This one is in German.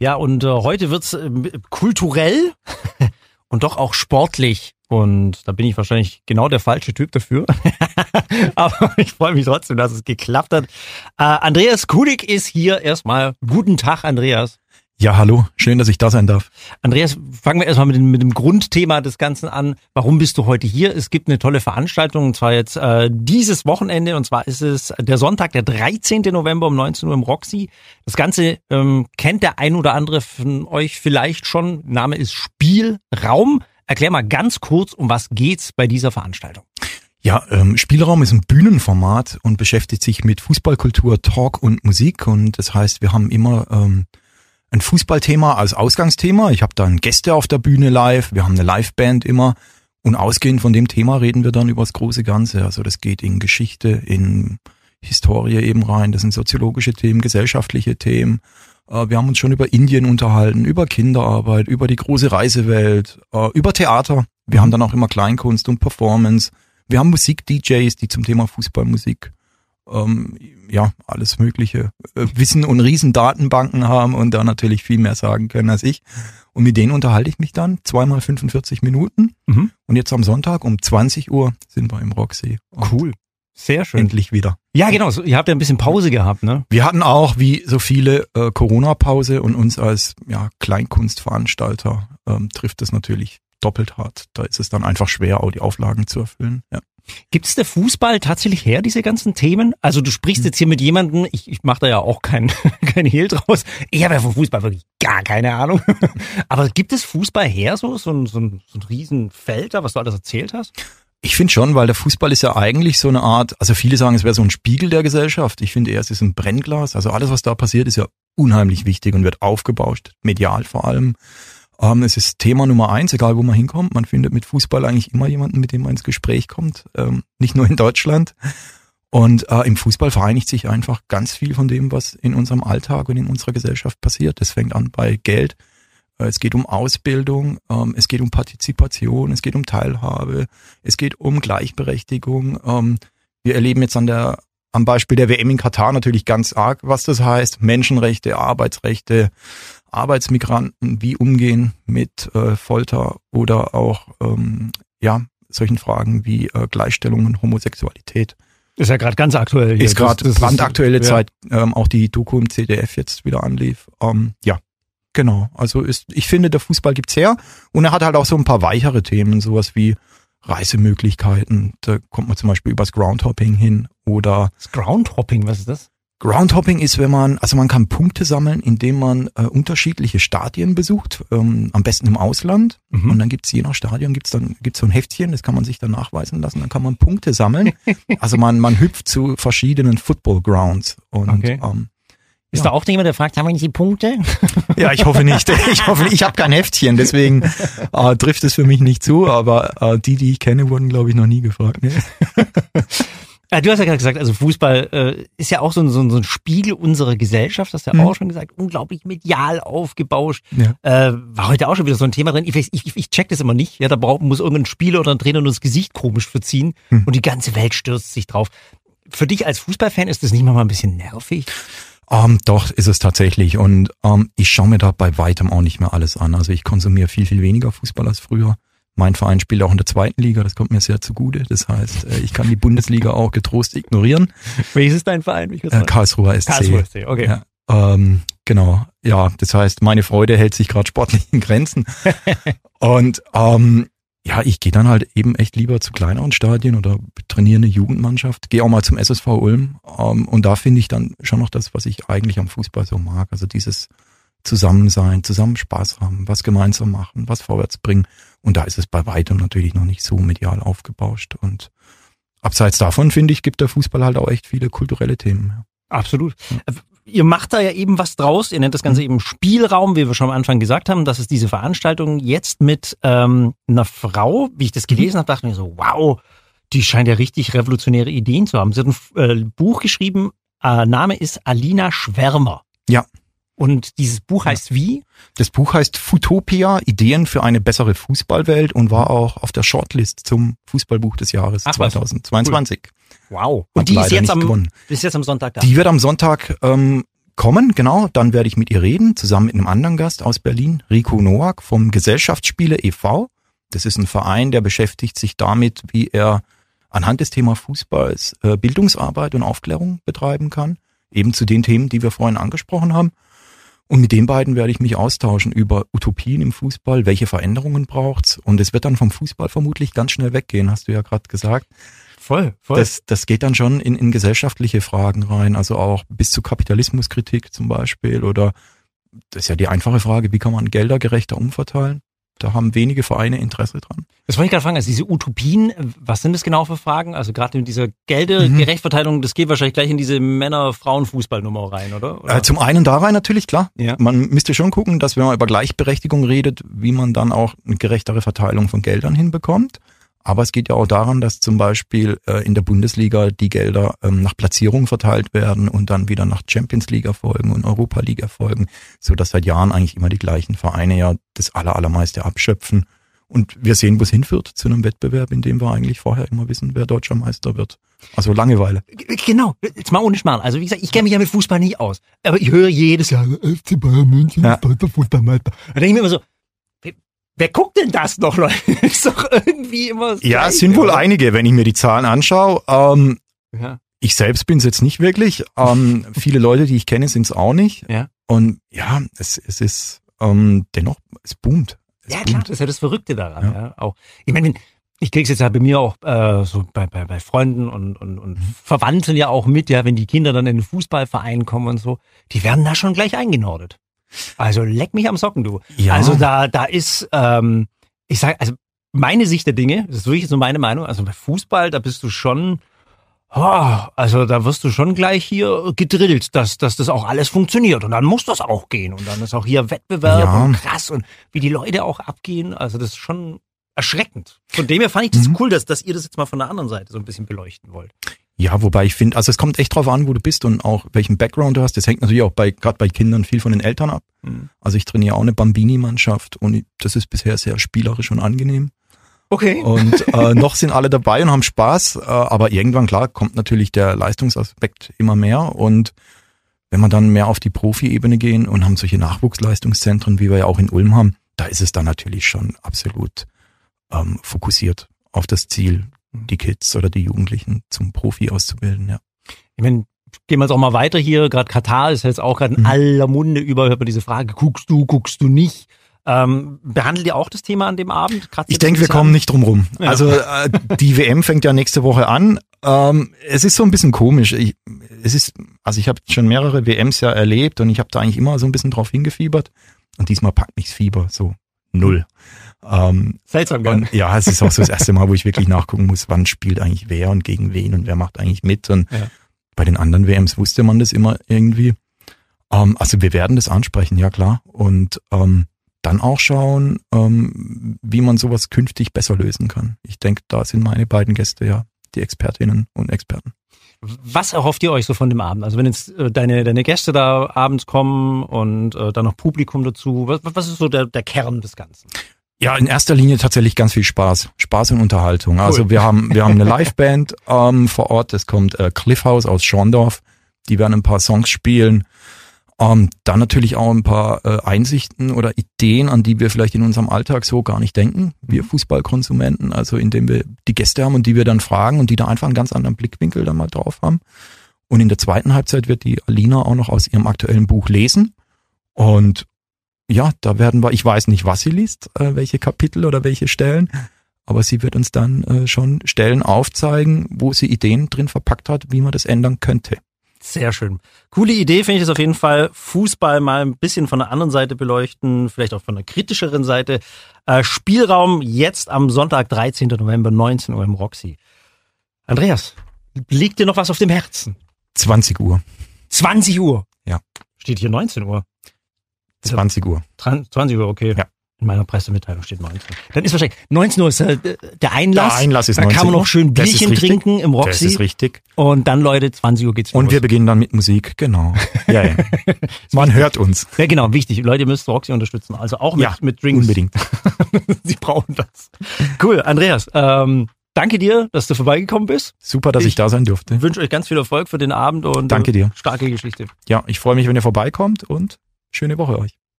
Ja, und äh, heute wird's äh, kulturell und doch auch sportlich. Und da bin ich wahrscheinlich genau der falsche Typ dafür. Aber ich freue mich trotzdem, dass es geklappt hat. Äh, Andreas Kudig ist hier erstmal. Guten Tag, Andreas. Ja, hallo, schön, dass ich da sein darf. Andreas, fangen wir erstmal mit dem, mit dem Grundthema des Ganzen an. Warum bist du heute hier? Es gibt eine tolle Veranstaltung, und zwar jetzt äh, dieses Wochenende, und zwar ist es der Sonntag, der 13. November um 19 Uhr im Roxy. Das Ganze ähm, kennt der ein oder andere von euch vielleicht schon. Name ist Spielraum. Erklär mal ganz kurz, um was geht's bei dieser Veranstaltung? Ja, ähm, Spielraum ist ein Bühnenformat und beschäftigt sich mit Fußballkultur, Talk und Musik. Und das heißt, wir haben immer ähm, ein Fußballthema als Ausgangsthema. Ich habe dann Gäste auf der Bühne live, wir haben eine Liveband immer und ausgehend von dem Thema reden wir dann über das große Ganze. Also das geht in Geschichte, in Historie eben rein, das sind soziologische Themen, gesellschaftliche Themen. Äh, wir haben uns schon über Indien unterhalten, über Kinderarbeit, über die große Reisewelt, äh, über Theater. Wir haben dann auch immer Kleinkunst und Performance. Wir haben Musik-DJs, die zum Thema Fußballmusik ähm, ja, alles Mögliche äh, Wissen und Riesendatenbanken haben und da natürlich viel mehr sagen können als ich. Und mit denen unterhalte ich mich dann zweimal 45 Minuten. Mhm. Und jetzt am Sonntag um 20 Uhr sind wir im Roxy. Cool. Sehr schön. Endlich wieder. Ja, genau. Ihr habt ja ein bisschen Pause gehabt, ne? Wir hatten auch, wie so viele, äh, Corona-Pause und uns als ja, Kleinkunstveranstalter ähm, trifft es natürlich doppelt hart. Da ist es dann einfach schwer, auch die Auflagen zu erfüllen. Ja. Gibt es der Fußball tatsächlich her, diese ganzen Themen? Also du sprichst jetzt hier mit jemandem, ich, ich mache da ja auch kein, kein Hehl draus. Ich habe ja vom Fußball wirklich gar keine Ahnung. Aber gibt es Fußball her, so, so ein, so ein, so ein Riesenfeld da, was du alles erzählt hast? Ich finde schon, weil der Fußball ist ja eigentlich so eine Art, also viele sagen, es wäre so ein Spiegel der Gesellschaft. Ich finde eher, es ist ein Brennglas. Also alles, was da passiert, ist ja unheimlich wichtig und wird aufgebauscht, medial vor allem. Ähm, es ist Thema Nummer eins, egal wo man hinkommt. Man findet mit Fußball eigentlich immer jemanden, mit dem man ins Gespräch kommt. Ähm, nicht nur in Deutschland. Und äh, im Fußball vereinigt sich einfach ganz viel von dem, was in unserem Alltag und in unserer Gesellschaft passiert. Das fängt an bei Geld. Äh, es geht um Ausbildung, ähm, es geht um Partizipation, es geht um Teilhabe, es geht um Gleichberechtigung. Ähm, wir erleben jetzt an der am Beispiel der WM in Katar natürlich ganz arg, was das heißt. Menschenrechte, Arbeitsrechte, Arbeitsmigranten, wie umgehen mit äh, Folter oder auch ähm, ja solchen Fragen wie äh, Gleichstellung und Homosexualität. Ist ja gerade ganz aktuell. Hier. Ist gerade brandaktuelle ist, Zeit, ja. ähm, auch die Doku im CDF jetzt wieder anlief. Ähm, ja, genau. Also ist, ich finde, der Fußball gibt's her und er hat halt auch so ein paar weichere Themen, sowas wie Reisemöglichkeiten. Da kommt man zum Beispiel übers Groundhopping hin oder. Das Groundhopping, was ist das? Groundhopping ist, wenn man, also man kann Punkte sammeln, indem man äh, unterschiedliche Stadien besucht, ähm, am besten im Ausland. Mhm. Und dann gibt's je nach Stadion gibt's dann gibt's so ein Heftchen, das kann man sich dann nachweisen lassen. Dann kann man Punkte sammeln. also man man hüpft zu verschiedenen Football Grounds und okay. ähm, ist ja. da auch jemand, der fragt, haben wir nicht die Punkte? Ja, ich hoffe nicht. Ich hoffe nicht. Ich habe kein Heftchen, deswegen äh, trifft es für mich nicht zu. Aber äh, die, die ich kenne, wurden, glaube ich, noch nie gefragt. Ne? Ja, du hast ja gerade gesagt, also Fußball äh, ist ja auch so ein, so, ein, so ein Spiegel unserer Gesellschaft, hast du ja mhm. auch schon gesagt, unglaublich medial aufgebauscht. Ja. Äh, war heute auch schon wieder so ein Thema drin. Ich, ich, ich check das immer nicht. Ja, da braucht, muss irgendein Spieler oder ein Trainer nur das Gesicht komisch verziehen mhm. und die ganze Welt stürzt sich drauf. Für dich als Fußballfan ist das nicht mal ein bisschen nervig? Ähm, doch, ist es tatsächlich. Und ähm, ich schaue mir da bei weitem auch nicht mehr alles an. Also ich konsumiere viel, viel weniger Fußball als früher. Mein Verein spielt auch in der zweiten Liga, das kommt mir sehr zugute. Das heißt, äh, ich kann die Bundesliga auch getrost ignorieren. Welches ist dein Verein? Äh, Karlsruher SC. Karlsruher SC, okay. Ja, ähm, genau, ja, das heißt, meine Freude hält sich gerade sportlich in Grenzen. Und ähm, ja, ich gehe dann halt eben echt lieber zu kleineren Stadien oder trainiere eine Jugendmannschaft, gehe auch mal zum SSV Ulm. Ähm, und da finde ich dann schon noch das, was ich eigentlich am Fußball so mag. Also dieses Zusammensein, zusammen Spaß haben, was gemeinsam machen, was vorwärts bringen. Und da ist es bei weitem natürlich noch nicht so medial aufgebauscht. Und abseits davon, finde ich, gibt der Fußball halt auch echt viele kulturelle Themen. Absolut. Ja. Äh, ihr macht da ja eben was draus. Ihr nennt das Ganze mhm. eben Spielraum, wie wir schon am Anfang gesagt haben. Das ist diese Veranstaltung jetzt mit ähm, einer Frau. Wie ich das mhm. gelesen mhm. habe, dachte ich mir so, wow, die scheint ja richtig revolutionäre Ideen zu haben. Sie hat ein äh, Buch geschrieben, äh, Name ist Alina Schwärmer. Ja. Und dieses Buch heißt wie? Das Buch heißt Futopia, Ideen für eine bessere Fußballwelt und war auch auf der Shortlist zum Fußballbuch des Jahres Ach, 2022. Cool. Wow. Und die ist jetzt, am, ist jetzt am Sonntag da? Die wird am Sonntag ähm, kommen, genau. Dann werde ich mit ihr reden, zusammen mit einem anderen Gast aus Berlin, Rico Noack vom Gesellschaftsspiele e.V. Das ist ein Verein, der beschäftigt sich damit, wie er anhand des Thema Fußballs äh, Bildungsarbeit und Aufklärung betreiben kann. Eben zu den Themen, die wir vorhin angesprochen haben. Und mit den beiden werde ich mich austauschen über Utopien im Fußball, welche Veränderungen braucht's. Und es wird dann vom Fußball vermutlich ganz schnell weggehen, hast du ja gerade gesagt. Voll, voll. Das, das geht dann schon in, in gesellschaftliche Fragen rein, also auch bis zu Kapitalismuskritik zum Beispiel. Oder das ist ja die einfache Frage, wie kann man Gelder gerechter umverteilen? Da haben wenige Vereine Interesse dran. Das wollte ich gerade fragen, also diese Utopien, was sind das genau für Fragen? Also gerade in dieser Geldergerechtverteilung, mhm. das geht wahrscheinlich gleich in diese Männer-Frauen-Fußballnummer rein, oder? oder? Äh, zum einen da rein natürlich, klar. Ja. Man müsste schon gucken, dass wenn man über Gleichberechtigung redet, wie man dann auch eine gerechtere Verteilung von Geldern hinbekommt. Aber es geht ja auch daran, dass zum Beispiel äh, in der Bundesliga die Gelder ähm, nach Platzierung verteilt werden und dann wieder nach Champions League erfolgen und Europa League erfolgen, so dass seit Jahren eigentlich immer die gleichen Vereine ja das aller, allermeiste abschöpfen. Und wir sehen, wo es hinführt zu einem Wettbewerb, in dem wir eigentlich vorher immer wissen, wer deutscher Meister wird. Also Langeweile. Genau, jetzt mal ohne Schmarrn. Also wie gesagt, ich kenne mich ja mit Fußball nie aus. Aber ich höre jedes Jahr, FC Bayern München ja. ist deutscher Fußballmeister. Da denke ich mir immer so, Wer guckt denn das noch, Leute? ist doch irgendwie immer so. Ja, es sind wohl einige, wenn ich mir die Zahlen anschaue. Ähm, ja. Ich selbst bin es jetzt nicht wirklich. Ähm, viele Leute, die ich kenne, sind es auch nicht. Ja. Und ja, es, es ist ähm, dennoch, es boomt. Es ja, boomt. klar, das ist ja das Verrückte daran. Ja. ja. Auch, ich meine, ich krieg's jetzt ja bei mir auch äh, so bei, bei, bei Freunden und, und, und mhm. Verwandten ja auch mit, ja, wenn die Kinder dann in den Fußballverein kommen und so, die werden da schon gleich eingenordet. Also leck mich am Socken, du. Ja. Also da, da ist, ähm, ich sag, also meine Sicht der Dinge, das ist wirklich so meine Meinung, also bei Fußball, da bist du schon, oh, also da wirst du schon gleich hier gedrillt, dass, dass das auch alles funktioniert und dann muss das auch gehen und dann ist auch hier Wettbewerb ja. und krass und wie die Leute auch abgehen, also das ist schon erschreckend. Von dem her fand ich das mhm. cool, dass, dass ihr das jetzt mal von der anderen Seite so ein bisschen beleuchten wollt. Ja, wobei ich finde, also es kommt echt drauf an, wo du bist und auch welchen Background du hast. Das hängt natürlich auch bei, gerade bei Kindern viel von den Eltern ab. Mhm. Also ich trainiere auch eine Bambini-Mannschaft und das ist bisher sehr spielerisch und angenehm. Okay. Und äh, noch sind alle dabei und haben Spaß, äh, aber irgendwann, klar, kommt natürlich der Leistungsaspekt immer mehr und wenn wir dann mehr auf die Profi-Ebene gehen und haben solche Nachwuchsleistungszentren, wie wir ja auch in Ulm haben, da ist es dann natürlich schon absolut ähm, fokussiert auf das Ziel, die Kids oder die Jugendlichen zum Profi auszubilden, ja. Ich meine, gehen wir jetzt auch mal weiter hier. Gerade Katar ist jetzt auch gerade in mhm. aller Munde über, hört man diese Frage, guckst du, guckst du nicht? Ähm, behandelt ihr auch das Thema an dem Abend? Kratzt ich denke, wir kommen nicht drum rum. Ja. Also äh, die WM fängt ja nächste Woche an. Ähm, es ist so ein bisschen komisch. Ich, es ist, also ich habe schon mehrere WMs ja erlebt und ich habe da eigentlich immer so ein bisschen drauf hingefiebert. Und diesmal packt mich's Fieber so null. Ähm, Seltsam, gell? Und, ja, es ist auch so das erste Mal, wo ich wirklich nachgucken muss, wann spielt eigentlich wer und gegen wen und wer macht eigentlich mit. Und ja. bei den anderen WMs wusste man das immer irgendwie. Ähm, also wir werden das ansprechen, ja klar. Und ähm, dann auch schauen, ähm, wie man sowas künftig besser lösen kann. Ich denke, da sind meine beiden Gäste ja die Expertinnen und Experten. Was erhofft ihr euch so von dem Abend? Also wenn jetzt äh, deine, deine Gäste da abends kommen und äh, dann noch Publikum dazu, was, was ist so der, der Kern des Ganzen? Ja, in erster Linie tatsächlich ganz viel Spaß. Spaß und Unterhaltung. Cool. Also wir haben, wir haben eine Liveband ähm, vor Ort. Es kommt äh, Cliffhouse aus Schorndorf. Die werden ein paar Songs spielen. Ähm, dann natürlich auch ein paar äh, Einsichten oder Ideen, an die wir vielleicht in unserem Alltag so gar nicht denken. Wir Fußballkonsumenten, also indem wir die Gäste haben und die wir dann fragen und die da einfach einen ganz anderen Blickwinkel dann mal drauf haben. Und in der zweiten Halbzeit wird die Alina auch noch aus ihrem aktuellen Buch lesen. Und ja, da werden wir, ich weiß nicht, was sie liest, äh, welche Kapitel oder welche Stellen, aber sie wird uns dann äh, schon Stellen aufzeigen, wo sie Ideen drin verpackt hat, wie man das ändern könnte. Sehr schön. Coole Idee finde ich es auf jeden Fall. Fußball mal ein bisschen von der anderen Seite beleuchten, vielleicht auch von der kritischeren Seite. Äh, Spielraum jetzt am Sonntag, 13. November, 19 Uhr im Roxy. Andreas, liegt dir noch was auf dem Herzen? 20 Uhr. 20 Uhr? Ja. Steht hier 19 Uhr. 20 Uhr. 20 Uhr, okay. Ja. In meiner Pressemitteilung steht 19. Dann ist wahrscheinlich 19 Uhr ist äh, der Einlass. Der Einlass ist 19 Uhr. Da kann man noch schön Bierchen trinken im Roxy. Das ist richtig. Und dann, Leute, 20 Uhr geht's los. Und wir beginnen dann mit Musik, genau. Ja, ja. Man hört uns. Ja, genau, wichtig. Leute, ihr müsst Roxy unterstützen. Also auch mit, ja, mit Drinks. unbedingt. Sie brauchen das. Cool, Andreas. Ähm, danke dir, dass du vorbeigekommen bist. Super, dass ich, ich da sein durfte. Ich wünsche euch ganz viel Erfolg für den Abend und danke dir. starke Geschichte. Ja, ich freue mich, wenn ihr vorbeikommt und schöne Woche euch.